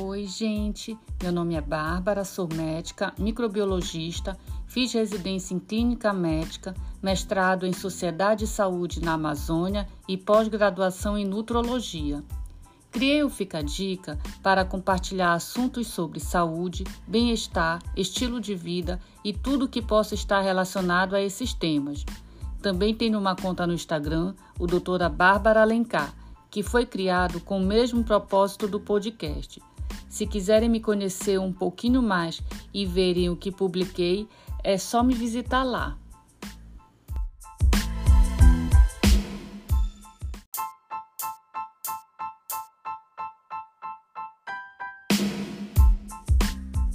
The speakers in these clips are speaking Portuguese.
Oi, gente. Meu nome é Bárbara, sou médica, microbiologista, fiz residência em clínica médica, mestrado em Sociedade e Saúde na Amazônia e pós-graduação em nutrologia. Criei o Fica Dica para compartilhar assuntos sobre saúde, bem-estar, estilo de vida e tudo que possa estar relacionado a esses temas. Também tenho uma conta no Instagram, o doutora Bárbara Alencar, que foi criado com o mesmo propósito do podcast. Se quiserem me conhecer um pouquinho mais e verem o que publiquei, é só me visitar lá.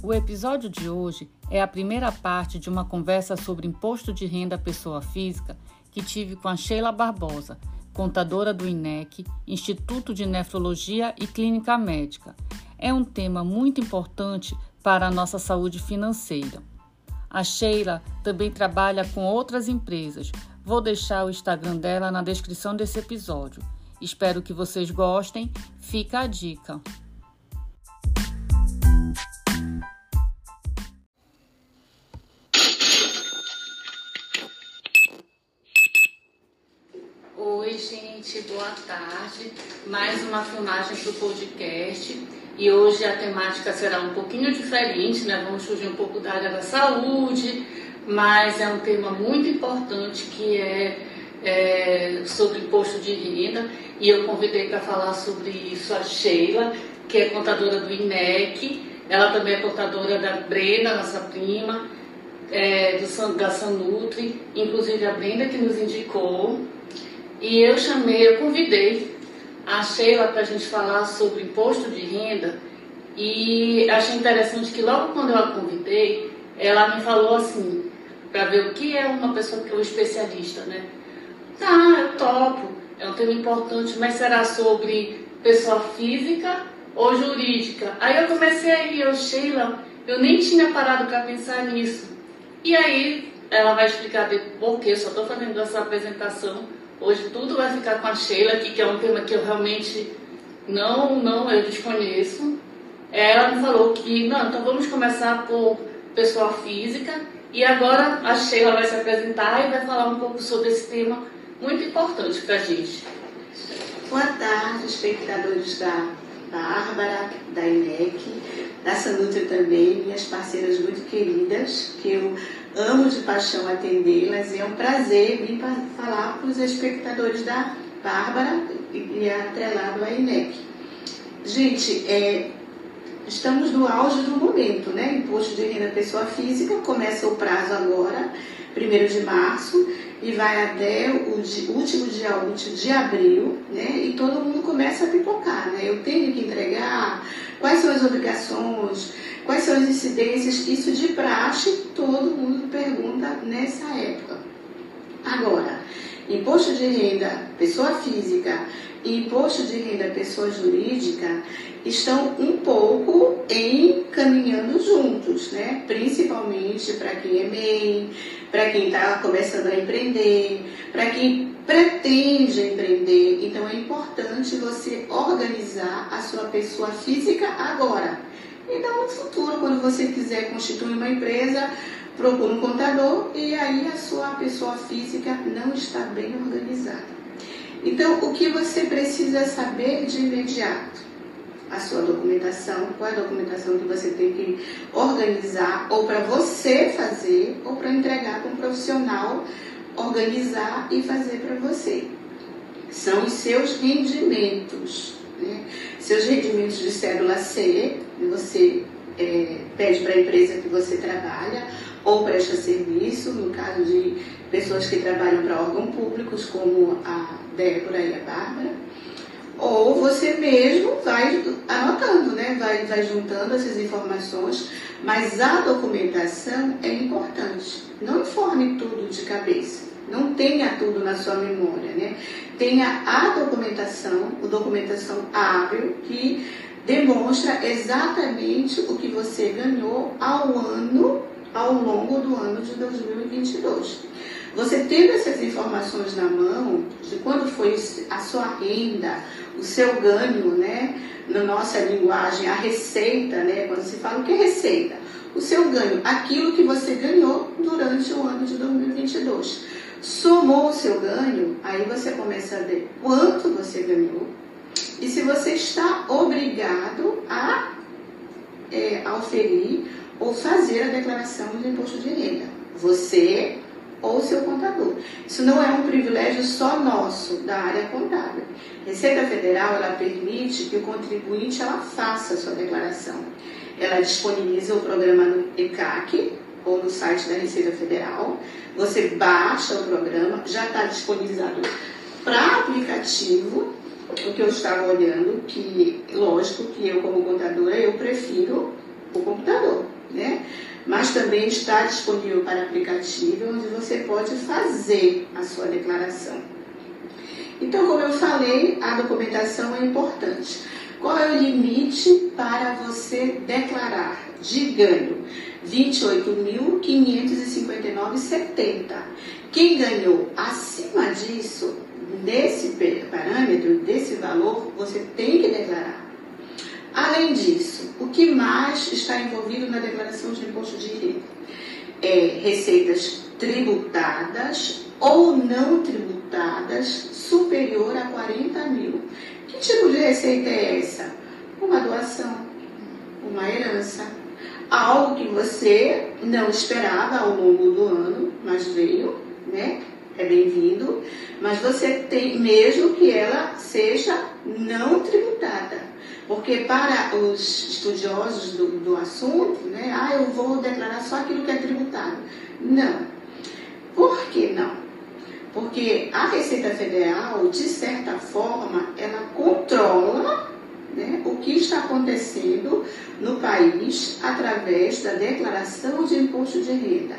O episódio de hoje é a primeira parte de uma conversa sobre imposto de renda à pessoa física que tive com a Sheila Barbosa, contadora do INEC, Instituto de Nefrologia e Clínica Médica. É um tema muito importante para a nossa saúde financeira. A Sheila também trabalha com outras empresas. Vou deixar o Instagram dela na descrição desse episódio. Espero que vocês gostem. Fica a dica. Oi, gente, boa tarde. Mais uma filmagem para o podcast. E hoje a temática será um pouquinho diferente, né? Vamos fugir um pouco da área da saúde, mas é um tema muito importante que é, é sobre imposto de renda. E eu convidei para falar sobre isso a Sheila, que é contadora do INEC. Ela também é contadora da Brena, nossa prima, é, do, da Sanutri, inclusive a Brenda que nos indicou. E eu chamei, eu convidei a Sheila para a gente falar sobre imposto de renda e achei interessante que logo quando eu a convidei, ela me falou assim, para ver o que é uma pessoa que é um especialista, né? Tá, eu topo, é um tema importante, mas será sobre pessoa física ou jurídica? Aí eu comecei a ir, eu, Sheila, eu nem tinha parado para pensar nisso. E aí ela vai explicar por que só estou fazendo essa apresentação Hoje tudo vai ficar com a Sheila aqui, que é um tema que eu realmente não, não eu desconheço. Ela me falou que, não, então vamos começar por pessoa física e agora a Sheila vai se apresentar e vai falar um pouco sobre esse tema muito importante para a gente. Boa tarde, espectadores da Bárbara, da INEC, da Sanutri também, minhas parceiras muito queridas, que eu amo de paixão atendê-las e é um prazer vir falar para os espectadores da Bárbara e atrelado à INEC. Gente, é, estamos no auge do momento, né? Imposto de renda pessoa física, começa o prazo agora, 1 de março, e vai até o último dia útil de abril, né? E todo mundo começa a pipocar, né? Eu tenho que entregar, quais são as obrigações, Quais são as incidências? Isso de praxe, todo mundo pergunta nessa época. Agora, imposto de renda pessoa física e imposto de renda pessoa jurídica estão um pouco encaminhando juntos, né? principalmente para quem é MEI, para quem está começando a empreender, para quem pretende empreender. Então é importante você organizar a sua pessoa física agora então, no futuro, quando você quiser constituir uma empresa, procure um contador e aí a sua pessoa física não está bem organizada. Então, o que você precisa saber de imediato? A sua documentação, qual é a documentação que você tem que organizar, ou para você fazer, ou para entregar para um profissional organizar e fazer para você. São os seus rendimentos. Né? Seus rendimentos de cédula C, você é, pede para a empresa que você trabalha ou presta serviço, no caso de pessoas que trabalham para órgãos públicos, como a Débora e a Bárbara, ou você mesmo vai anotando, né? vai, vai juntando essas informações, mas a documentação é importante. Não informe tudo de cabeça. Não tenha tudo na sua memória, né? Tenha a documentação, a documentação hábil que demonstra exatamente o que você ganhou ao ano, ao longo do ano de 2022. Você tendo essas informações na mão, de quando foi a sua renda, o seu ganho, né? Na nossa linguagem, a receita, né? Quando se fala o que é receita? O seu ganho, aquilo que você ganhou durante o ano de 2022. Somou o seu ganho, aí você começa a ver quanto você ganhou e se você está obrigado a é, oferir ou fazer a declaração de imposto de renda. Você ou seu contador. Isso não é um privilégio só nosso da área contábil. Receita Federal ela permite que o contribuinte ela faça a sua declaração. Ela disponibiliza o programa no ECAC ou no site da Receita Federal. Você baixa o programa, já está disponibilizado para aplicativo. O que eu estava olhando, que lógico que eu como contadora eu prefiro o computador, né? Mas também está disponível para aplicativo, onde você pode fazer a sua declaração. Então, como eu falei, a documentação é importante. Qual é o limite para você declarar de ganho? R$ 28.559,70. Quem ganhou acima disso, nesse parâmetro, desse valor, você tem que declarar. Além disso, o que mais está envolvido na declaração de imposto de renda? É receitas tributadas ou não tributadas superior a 40 mil. Que tipo de receita é essa? Uma doação, uma herança, algo que você não esperava ao longo do ano, mas veio, né? É bem-vindo, mas você tem, mesmo que ela seja não tributada. Porque para os estudiosos do, do assunto, né, ah, eu vou declarar só aquilo que é tributado. Não. Por que não? Porque a Receita Federal, de certa forma, ela controla né, o que está acontecendo no país através da declaração de imposto de renda.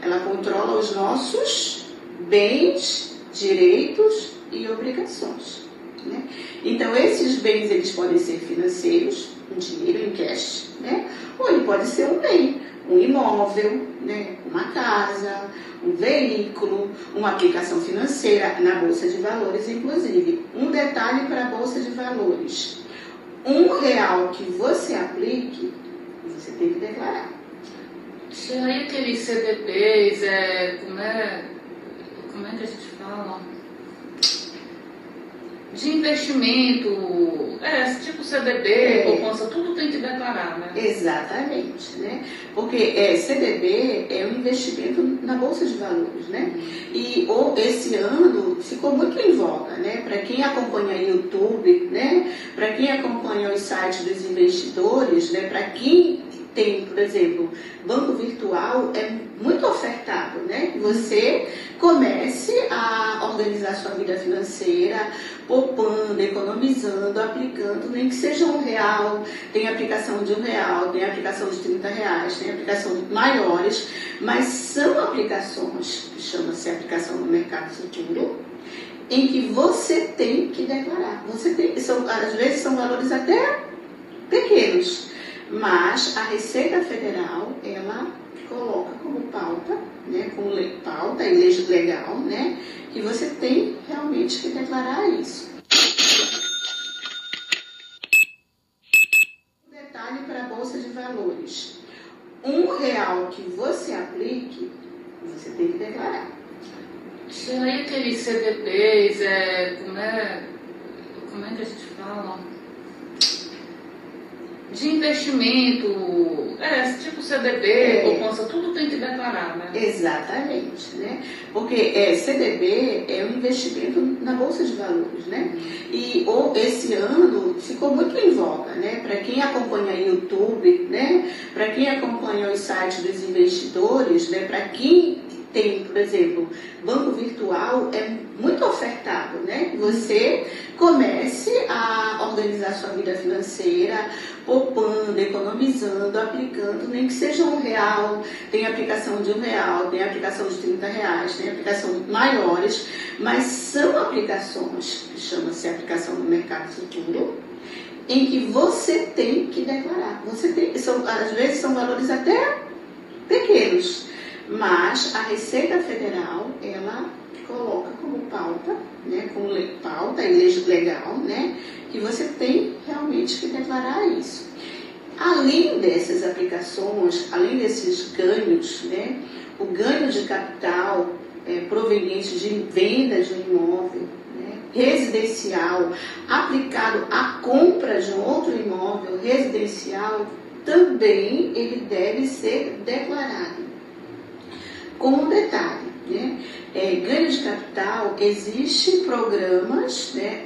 Ela controla os nossos bens, direitos e obrigações. Né? Então, esses bens eles podem ser financeiros, um dinheiro em cash, né? ou ele pode ser um bem, um imóvel, né? uma casa, um veículo, uma aplicação financeira na Bolsa de Valores, inclusive. Um detalhe para a Bolsa de Valores: um real que você aplique, você tem que declarar. Tinha aí aqueles CDBs, é, como, é, como é que a gente fala? de investimento, é, tipo CDB, é. poupança, tudo tem que declarar, né? Exatamente, né? Porque é, CDB é um investimento na Bolsa de Valores, né? E ou, esse ano ficou muito em voga, né? Para quem acompanha o YouTube, né? Para quem acompanha os sites dos investidores, né? Para quem tem, por exemplo, banco virtual é muito ofertado, né? Você comece a organizar sua vida financeira, poupando, economizando, aplicando, nem que seja um real, tem aplicação de um real, tem aplicação de 30 reais, tem aplicação maiores, mas são aplicações chama-se aplicação no mercado futuro, em que você tem que declarar. Você tem, são, às vezes são valores até pequenos, mas a Receita Federal, ela coloca como pauta, né, como pauta e legal, né, que você tem realmente que declarar isso. Um detalhe para a Bolsa de Valores. Um real que você aplique, você tem que declarar. Tinha aí aqueles CDBs, é, como, é, como é que a gente fala? De investimento, é, tipo CDB, é. poupança, tudo tem que declarar, né? Exatamente, né? Porque é, CDB é um investimento na Bolsa de Valores, né? E ou, esse ano ficou muito em voga, né? Para quem acompanha o YouTube, né? Para quem acompanha os sites dos investidores, né? Para quem tem, por exemplo, banco virtual é muito ofertado, né? Você comece a organizar sua vida financeira, poupando, economizando, aplicando, nem que seja um real, tem aplicação de um real, tem aplicação de 30 reais, tem aplicação maiores, mas são aplicações chama-se aplicação no mercado futuro, em que você tem que declarar. Você tem, são, às vezes são valores até pequenos, Mas a Receita Federal, ela coloca como pauta, né, como pauta e lei legal, né, que você tem realmente que declarar isso. Além dessas aplicações, além desses ganhos, né, o ganho de capital é, proveniente de venda de imóvel né, residencial aplicado à compra de um outro imóvel residencial, também ele deve ser declarado. Com um detalhe, né, é, ganho de capital, existem programas né,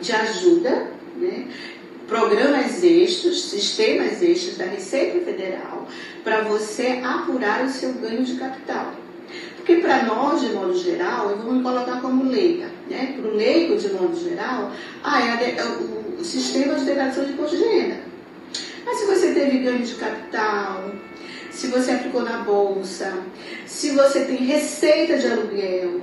de ajuda, né, programas extras, sistemas extras da Receita Federal, para você apurar o seu ganho de capital. Porque para nós, de modo geral, eu vou me colocar como leiga, né? para o leigo, de modo geral, ah, é, é o, o sistema de declaração de imposto de renda. Mas se você teve ganho de capital, se você aplicou na bolsa, se você tem receita de aluguel,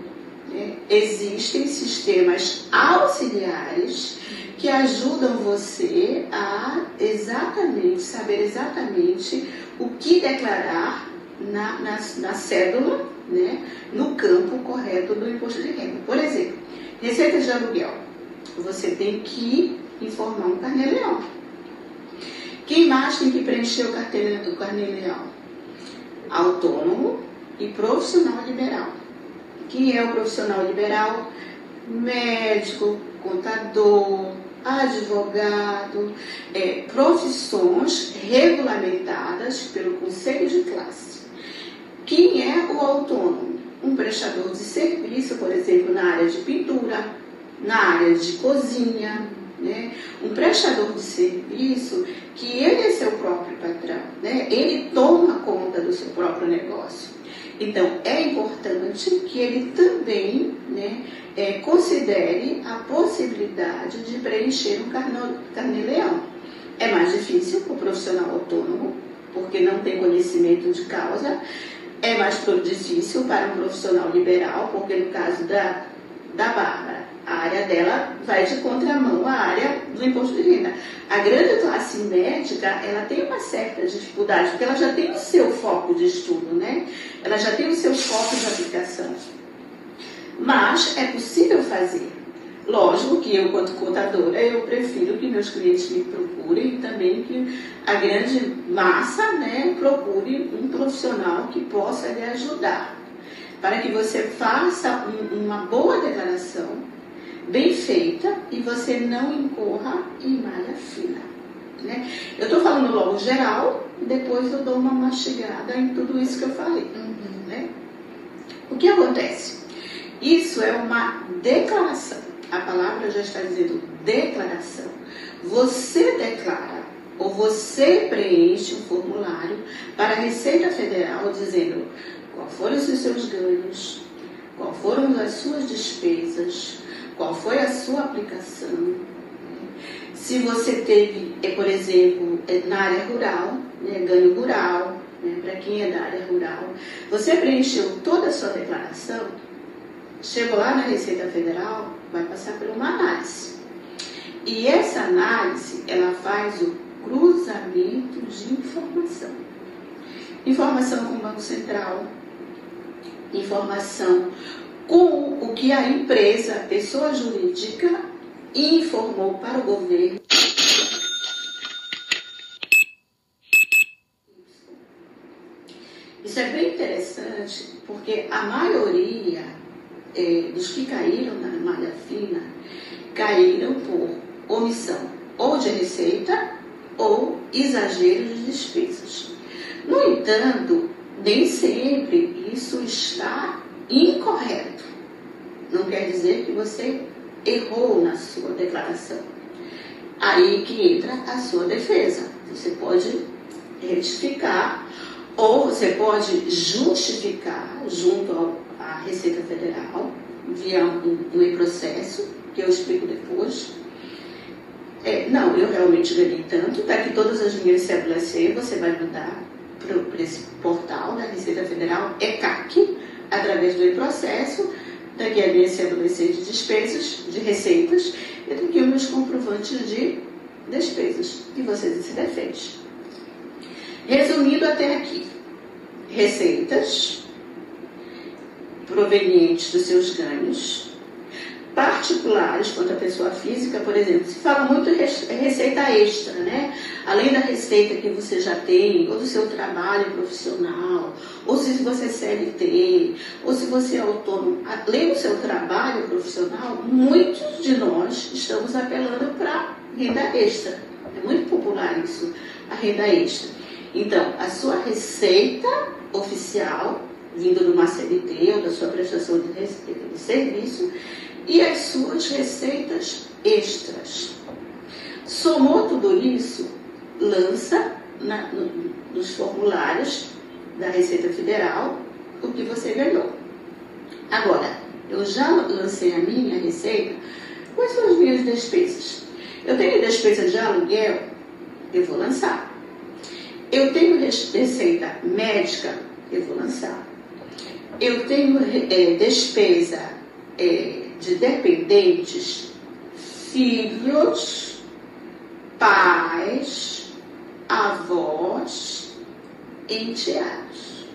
né? existem sistemas auxiliares que ajudam você a exatamente saber exatamente o que declarar na, na, na cédula, né? no campo correto do imposto de renda. Por exemplo, receita de aluguel. Você tem que informar um carnê-leão. Quem mais tem que preencher o carnê-leão? Autônomo e profissional liberal. Quem é o profissional liberal? Médico, contador, advogado, é, profissões regulamentadas pelo Conselho de Classe. Quem é o autônomo? Um prestador de serviço, por exemplo, na área de pintura, na área de cozinha, né? Um prestador de serviço que ele é seu próprio patrão, né? ele toma conta do seu próprio negócio. Então, é importante que ele também né, é, considere a possibilidade de preencher um carnê-leão. É mais difícil para o profissional autônomo, porque não tem conhecimento de causa. É mais difícil para um profissional liberal, porque no caso da, da Bárbara, a área dela vai de contramão à área do imposto de renda. A grande classe médica, ela tem uma certa dificuldade, porque ela já tem o seu foco de estudo, né? Ela já tem o seu foco de aplicação. Mas é possível fazer. Lógico que eu, quanto contadora, eu prefiro que meus clientes me procurem e também que a grande massa né, procure um profissional que possa lhe ajudar. Para que você faça um, uma boa declaração, bem feita e você não incorra em malha fina. Né? Eu estou falando logo geral, depois eu dou uma mastigada em tudo isso que eu falei. Uhum. Né? O que acontece? Isso é uma declaração. A palavra já está dizendo declaração. Você declara ou você preenche um formulário para a Receita Federal dizendo qual foram os seus ganhos, qual foram as suas despesas, qual foi a sua aplicação. Se você teve, é, por exemplo, é, na área rural, né, ganho rural, né, para quem é da área rural, você preencheu toda a sua declaração, chegou lá na Receita Federal, vai passar por uma análise. E essa análise, ela faz o cruzamento de informação. Informação com o Banco Central, informação com o que a empresa, pessoa jurídica, informou para o governo. Isso é bem interessante porque a maioria é, dos que caíram na malha fina caíram por omissão ou de receita ou exagero de despesas. No entanto, nem sempre isso está incorreto. Não quer dizer que você errou na sua declaração. Aí que entra a sua defesa. Você pode retificar ou você pode justificar junto à Receita Federal via um, um processo que eu explico depois. É, não, eu realmente ganhei tanto, para que todas as minhas cédulas C você vai mandar para esse portal da Receita Federal, ECAC, através do processo, daqui a minha cédula de despesas, de receitas, e daqui os meus comprovantes de despesas. E você se defende. Resumindo até aqui, receitas, provenientes dos seus ganhos, particulares quanto à pessoa física, por exemplo, se fala muito receita extra, né? Além da receita que você já tem, ou do seu trabalho profissional, ou se você é CLT, ou se você é autônomo, além do seu trabalho profissional, muitos de nós estamos apelando para renda extra. É muito popular isso, a renda extra. Então, a sua receita oficial, vindo de uma CLT ou da sua prestação de, de serviço, e as suas receitas extras. Somou tudo isso, lança na, no, nos formulários da Receita Federal o que você ganhou. Agora, eu já lancei a minha receita, quais são as minhas despesas? Eu tenho despesa de aluguel, eu vou lançar. Eu tenho receita médica, eu vou lançar. Eu tenho é, despesa é, de dependentes, filhos, pais, avós, enteados.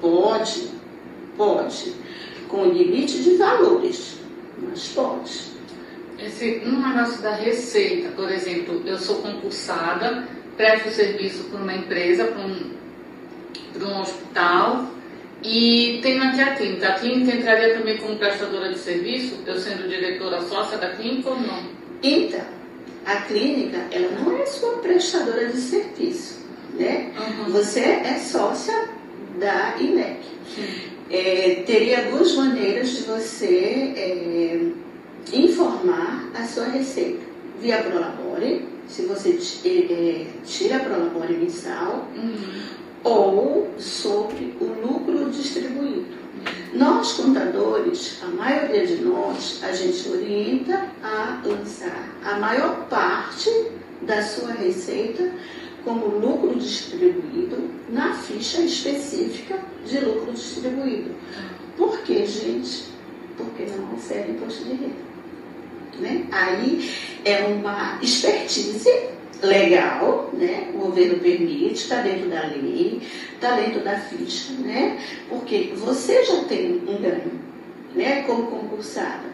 Pode, pode, com limite de valores, mas pode. Esse, no negócio da receita, por exemplo, eu sou concursada, presto serviço para uma empresa, para um, para um hospital, e tenho aqui a clínica. A clínica entraria também como prestadora de serviço, eu sendo diretora sócia da clínica ou não? Então, a clínica, ela não é sua prestadora de serviço, né? Uhum. Você é sócia da INEC. É, teria duas maneiras de você é, informar a sua receita. Via Prolabore, se você é, tira a Prolabore mensal, uhum ou sobre o lucro distribuído. Nós, contadores, a maioria de nós, a gente orienta a lançar a maior parte da sua receita como lucro distribuído na ficha específica de lucro distribuído. Por quê, gente? Porque não recebe imposto de renda. Né? Aí é uma expertise legal, né? O governo permite, está dentro da lei, está dentro da ficha, né? Porque você já tem um ganho, né? Como concursada.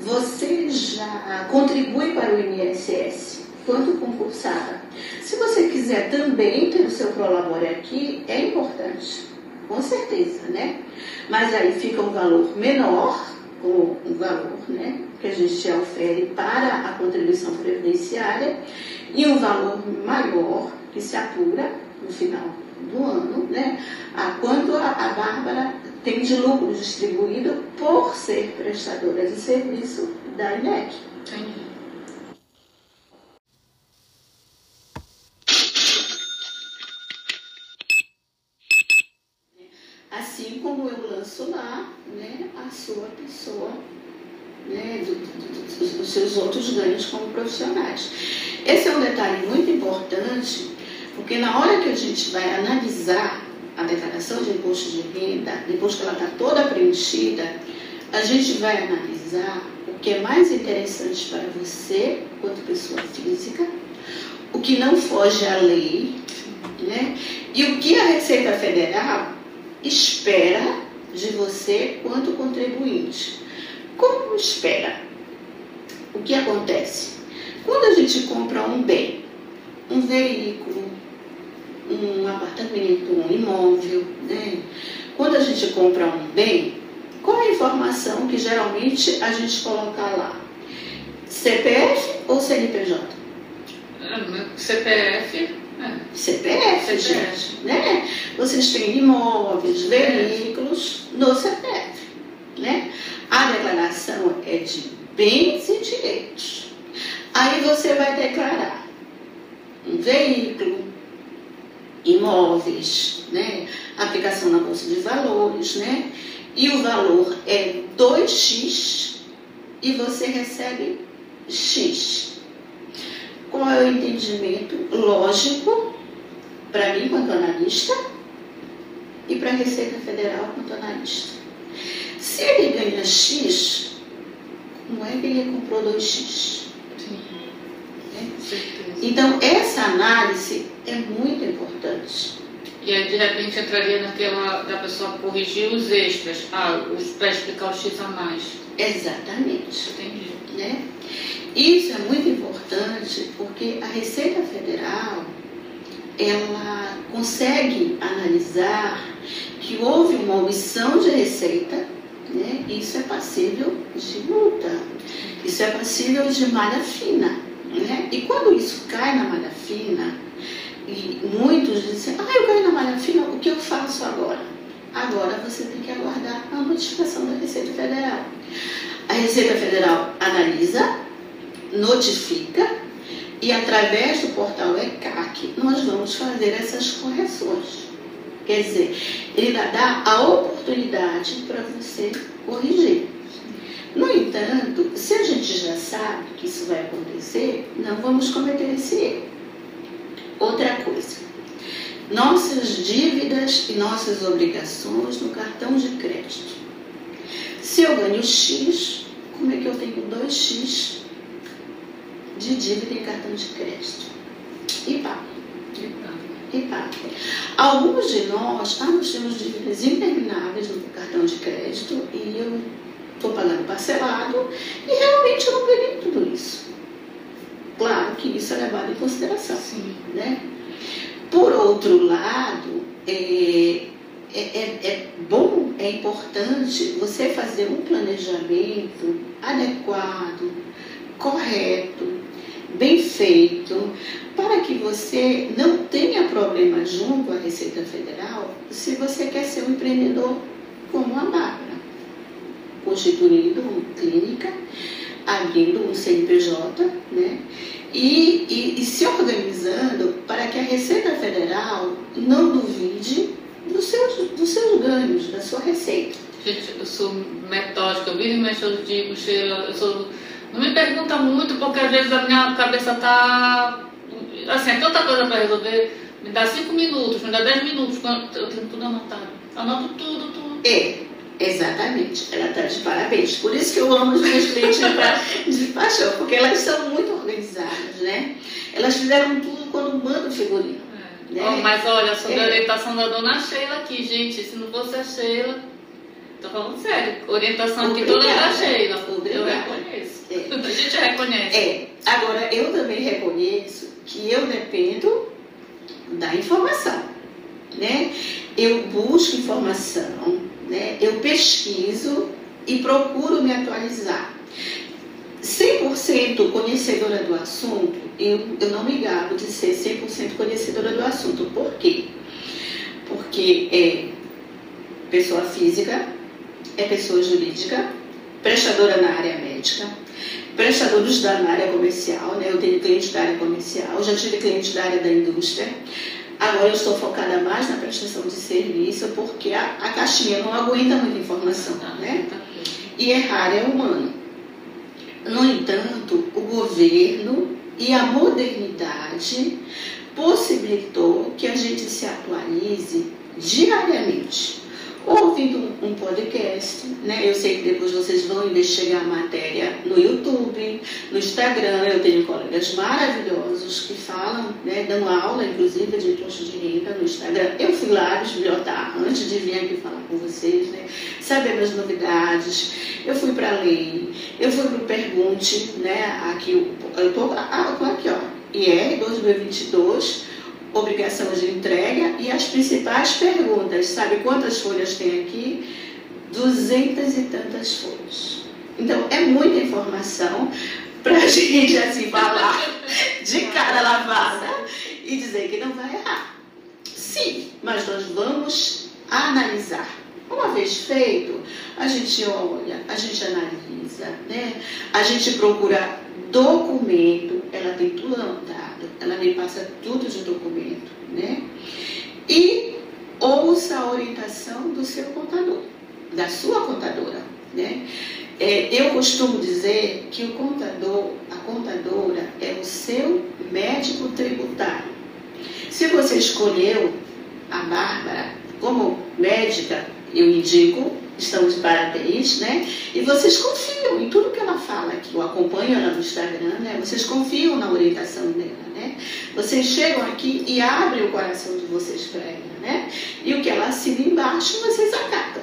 Você já contribui para o INSS quanto concursada. Se você quiser também ter o seu prolabore aqui, é importante, com certeza, né? Mas aí fica um valor menor, o um valor, né? Que a gente ofere para a contribuição previdenciária e um valor maior que se apura no final do ano, né, a quanto a, a Bárbara tem de lucro distribuído por ser prestadora de serviço da INEC. Entendi. Assim como eu lanço lá né, a sua pessoa, né, do, do, do, dos seus outros ganhos como profissionais. Esse é um detalhe muito importante, porque na hora que a gente vai analisar a declaração de imposto de renda, depois que ela está toda preenchida, a gente vai analisar o que é mais interessante para você, quanto pessoa física, o que não foge à lei, né? e o que a Receita Federal espera de você quanto contribuinte. Como espera? O que acontece? Quando a gente compra um bem, um veículo, um apartamento, um imóvel, né? quando a gente compra um bem, qual a informação que geralmente a gente coloca lá? CPF ou CNPJ? CPF. É. CPF, CPF, gente. Né? Vocês têm imóveis, veículos no CPF. Né? A declaração é de bens e direitos. Aí você vai declarar um veículo, imóveis, né? aplicação na Bolsa de Valores, né? e o valor é 2x e você recebe x. Qual é o entendimento lógico para mim, quanto analista, e para a Receita Federal, quanto analista? Se ele ganha x, como é que ele comprou 2x? Então, essa análise é muito importante. E aí, de repente, entraria naquela da pessoa corrigir os extras, ah, para explicar o X a mais. Exatamente. Entendi. Né? Isso é muito importante porque a Receita Federal ela consegue analisar que houve uma omissão de receita, né? isso é passível de multa, isso é passível de malha fina. Né? E quando isso cai na malha fina, e muitos dizem, ah, eu caí na malha fina, o que eu faço agora? Agora você tem que aguardar a notificação da Receita Federal. A Receita Federal analisa, notifica e através do portal ECAC nós vamos fazer essas correções. Quer dizer, ele dá a oportunidade para você corrigir. No entanto, se a gente já sabe que isso vai acontecer, não vamos cometer esse erro. Outra coisa, nossas dívidas e nossas obrigações no cartão de crédito. Se eu ganho X, como é que eu tenho 2X de dívida em cartão de crédito? E pago. E pago. Alguns de nós, nós temos dívidas intermináveis no cartão de crédito e eu estou pagando parcelado e realmente eu não ganhei tudo isso. Claro que isso é levado em consideração. Sim. Né? Por outro lado, é, é, é, é, bom, é importante você fazer um planejamento adequado, correto, bem feito, para que você não tenha problema junto à Receita Federal se você quer ser um empreendedor como a Bárbara, constituindo uma clínica abrindo um CNPJ, né? E, e, e, se organizando para que a Receita Federal não duvide dos seus, dos seus ganhos, da sua receita. Gente, eu sou metódica, eu vivo e eu digo, Sheila, eu sou... Não me pergunta muito, porque às vezes a minha cabeça tá... Assim, é tanta coisa para resolver. Me dá cinco minutos, me dá dez minutos, eu tenho tudo anotado. Anoto tudo, tudo. É, Exatamente, ela está de parabéns. Por isso que eu amo os meus clientes de paixão, porque elas são muito organizadas, né? Elas fizeram tudo quando manda o figurino. É. Né? Oh, mas olha, sobre é. a orientação da dona Sheila aqui, gente, se não fosse a Sheila, tô falando sério, orientação aqui toda da Sheila. Obrigada. Eu É. A gente reconhece. É. Agora, eu também reconheço que eu dependo da informação. Né? Eu busco informação, né? eu pesquiso e procuro me atualizar. 100% conhecedora do assunto, eu, eu não me gabo de ser 100% conhecedora do assunto. Por quê? Porque é pessoa física, é pessoa jurídica, prestadora na área médica, prestadores da área comercial, né? eu tenho clientes da área comercial, já tive clientes da área da indústria, Agora eu estou focada mais na prestação de serviço porque a, a caixinha não aguenta muita informação, né? E errar é humano. No entanto, o governo e a modernidade possibilitou que a gente se atualize diariamente ouvindo um podcast, né? Eu sei que depois vocês vão investigar a matéria no YouTube, no Instagram. Eu tenho colegas maravilhosos que falam, né? Dando aula, inclusive, de imposto de renda no Instagram. Eu fui lá bibliotar antes de vir aqui falar com vocês, né? Saber as novidades. Eu fui para a lei, eu fui para o Pergunte, né? Aqui, eu tô, ah, eu tô aqui, ó. IR 2022 obrigação de entrega e as principais perguntas. Sabe quantas folhas tem aqui? Duzentas e tantas folhas. Então, é muita informação para a gente assim falar de cara lavada e dizer que não vai errar. Sim, mas nós vamos analisar. Uma vez feito, a gente olha, a gente analisa, né? A gente procura documento, ela tem anotado ela me passa tudo de documento, né? E ouça a orientação do seu contador, da sua contadora, né? É, eu costumo dizer que o contador, a contadora é o seu médico tributário. Se você escolheu a Bárbara como médica, eu indico estão de parabéns, né? E vocês confiam em tudo que ela fala, que eu acompanho ela no Instagram, né? Vocês confiam na orientação dela, né? Vocês chegam aqui e abrem o coração de vocês para ela, né? E o que ela assina embaixo, vocês acatam.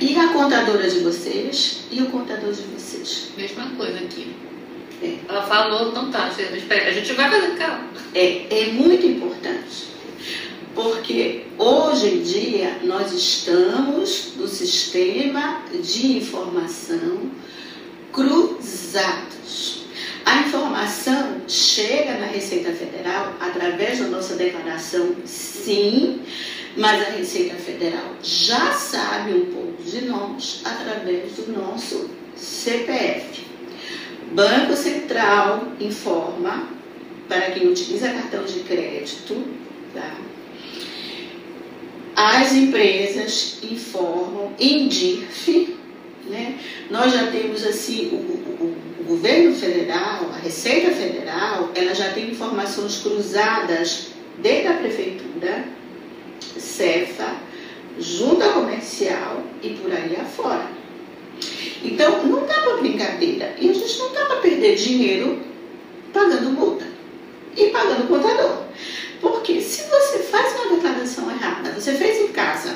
E a contadora de vocês e o contador de vocês. Mesma coisa aqui. É. Ela falou, então tá, a gente vai fazer, calma. É, é muito importante porque hoje em dia nós estamos no sistema de informação cruzados. A informação chega na Receita Federal através da nossa declaração, sim, mas a Receita Federal já sabe um pouco de nós através do nosso CPF. Banco Central informa para quem utiliza cartão de crédito, tá? As empresas informam em DIRF, né? nós já temos assim, o, o, o, governo federal, a Receita Federal, ela já tem informações cruzadas desde a prefeitura, Cefa, junta comercial e por aí afora. Então, não dá para brincadeira. E a gente não dá para perder dinheiro pagando multa e pagando contador. Porque se você faz uma declaração errada, você fez em casa,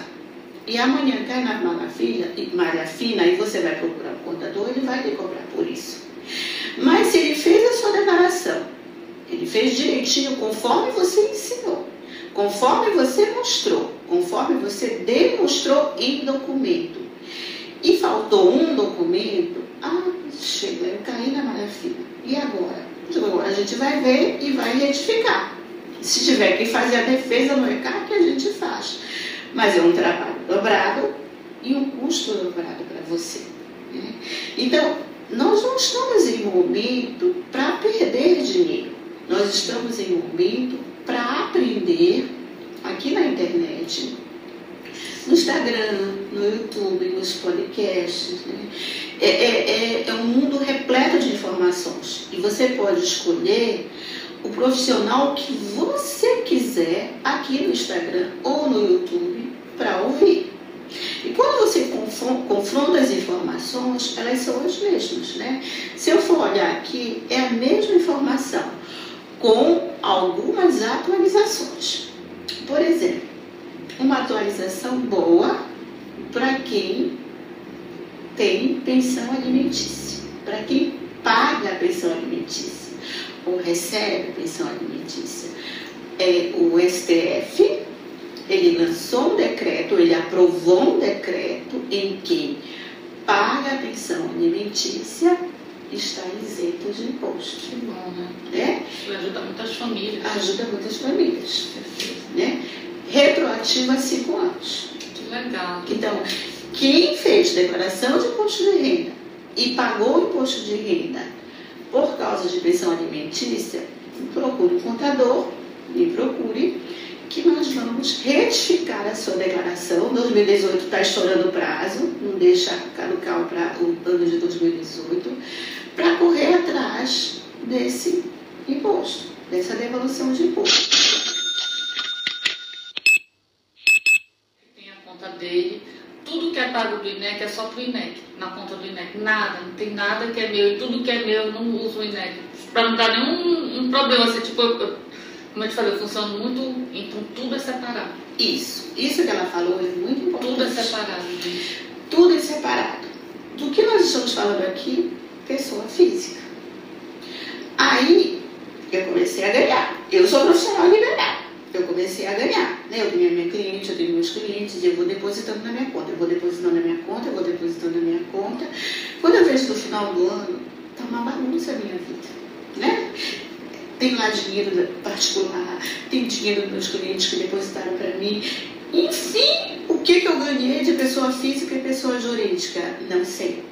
e amanhã cai na malha fina, malha fina e você vai procurar o contador, ele vai te cobrar por isso. Mas se ele fez a sua declaração, ele fez direitinho conforme você ensinou, conforme você mostrou, conforme você demonstrou em documento, e faltou um documento, ah, chega, eu caí na malha fina. E agora? Agora a gente vai ver e vai retificar. Se tiver que fazer a defesa no ECAC, a gente faz. Mas é um trabalho dobrado e um custo dobrado para você. Né? Então, nós não estamos em momento para perder dinheiro. Nós estamos em momento para aprender aqui na internet, no Instagram, no YouTube, nos podcasts. Né? É, é, é, é um mundo repleto de informações e você pode escolher o profissional que você quiser aqui no Instagram ou no YouTube para ouvir. E quando você confronta as informações, elas são as mesmas, né? Se eu for olhar aqui, é a mesma informação, com algumas atualizações. Por exemplo, uma atualização boa para quem tem pensão alimentícia, para quem paga a pensão alimentícia ou recebe pensão alimentícia. É, o STF, ele lançou um decreto, ele aprovou um decreto em que paga a pensão alimentícia está isento de imposto. Que bom, né? né? Isso ajuda muitas famílias. Ajuda muitas famílias. Né? Retroativa a cinco anos. Que legal. Então, quem fez declaração de imposto de renda e pagou o imposto de renda por causa de pensão alimentícia, procure um contador, me procure, que nós vamos retificar a sua declaração. 2018 está estourando o prazo, não deixa caducar o ano de 2018, para correr atrás desse imposto, dessa devolução de imposto. Tem a conta dele tudo que é pago do INEC é só para o INEC, na conta do INEC. Nada, não tem nada que é meu. E tudo que é meu eu não uso o INEC. Para não dar nenhum um problema. Assim, tipo, eu, como eu te falei, eu funciono muito, então tudo é separado. Isso, isso que ela falou é muito importante. Tudo é separado, gente. Tudo é separado. Do que nós estamos falando aqui, pessoa física. Aí eu comecei a ganhar. Eu sou profissional liberal eu comecei a ganhar. Né? Eu tenho minha cliente, eu tenho meus clientes, e eu vou depositando na minha conta, eu vou depositando na minha conta, eu vou depositando na minha conta. Quando eu vejo no final do ano, tá uma bagunça a minha vida. Né? Tem lá dinheiro particular, tem dinheiro dos meus clientes que depositaram para mim. Enfim, o que, que eu ganhei de pessoa física e pessoa jurídica? Não sei.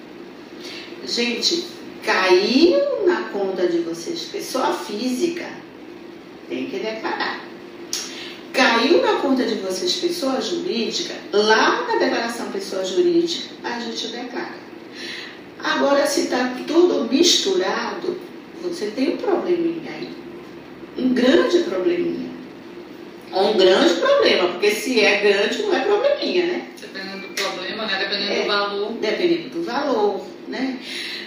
Gente, caiu na conta de vocês pessoa física, tem que declarar caiu na conta de vocês pessoa jurídica, lá na declaração pessoa jurídica, a gente declara. Agora, se está tudo misturado, você tem um probleminha aí. Um grande probleminha. Um grande problema, porque se é grande, não é probleminha, né? Dependendo do né? Dependendo é, do valor. Dependendo do valor, né?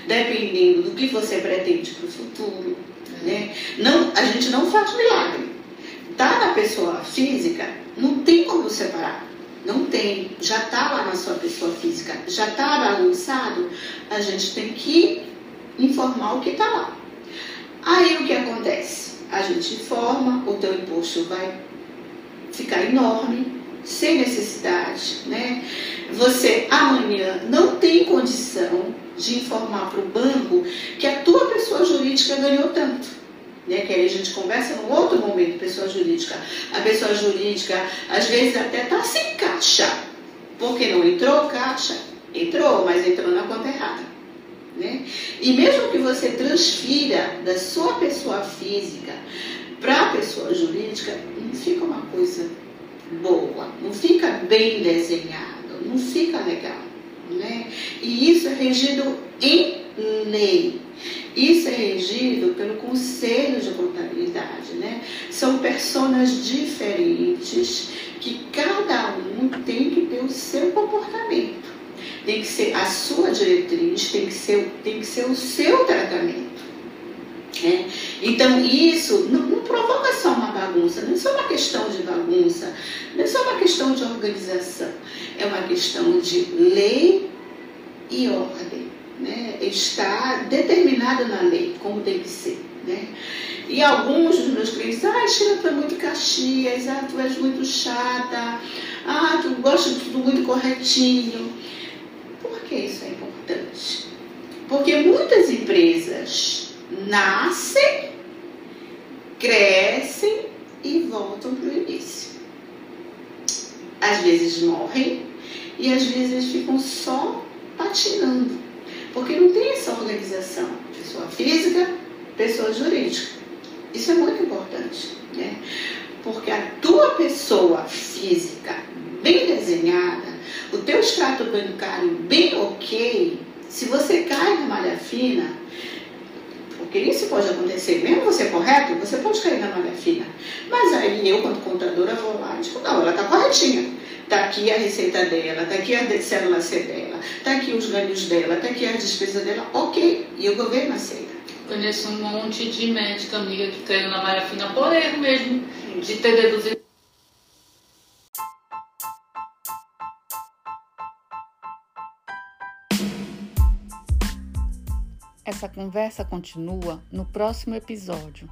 Dependendo do que você pretende para o futuro. É. Né? Não, a gente não faz milagre. Tá na pessoa física, não tem como separar. Não tem. Já está lá na sua pessoa física, já está bagunçado. A gente tem que informar o que está lá. Aí o que acontece? A gente informa, o teu imposto vai ficar enorme, sem necessidade, né? Você amanhã não tem condição de informar para o banco que a tua pessoa jurídica ganhou tanto. Né, que aí a gente conversa num outro momento, pessoa jurídica. A pessoa jurídica, às vezes, até está sem caixa. Porque não entrou caixa? Entrou, mas entrou na conta errada. Né? E mesmo que você transfira da sua pessoa física para a pessoa jurídica, não fica uma coisa boa, não fica bem desenhado, não fica legal. Né? E isso é regido em lei. Isso é regido pelo Conselho de Contabilidade. Né? São pessoas diferentes que cada um tem que ter o seu comportamento tem que ser a sua diretriz, tem que ser, tem que ser o seu tratamento. É. Então, isso não, não, provoca só uma bagunça, não é só uma questão de bagunça, não é só uma questão de organização, é uma questão de lei e ordem. Né? Está determinado na lei como que ser. Né? E alguns dos meus clientes, ah, Sheila, tu é muito caxias, ah, tu és muito chata, ah, tu gosta de tudo muito corretinho que isso é importante? Porque muitas empresas nascem, crescem e voltam para o início. Às vezes morrem e às vezes ficam só patinando, porque não tem essa organização, pessoa física, pessoa jurídica. Isso é muito importante, né? Porque a tua pessoa física bem desenhada, o teu extrato bancário bem ok, se você cai na malha fina, porque isso pode acontecer, mesmo você correto, você pode cair na malha fina. Mas aí eu, quanto contadora, vou lá e digo, não, ela está corretinha. Está aqui a receita dela, está aqui a célula C dela, está aqui os ganhos dela, está aqui a despesa dela, ok. E o governo aceita. Conheço um monte de médica amiga que caiu na malha fina por erro mesmo, de ter deduzido Essa conversa continua no próximo episódio.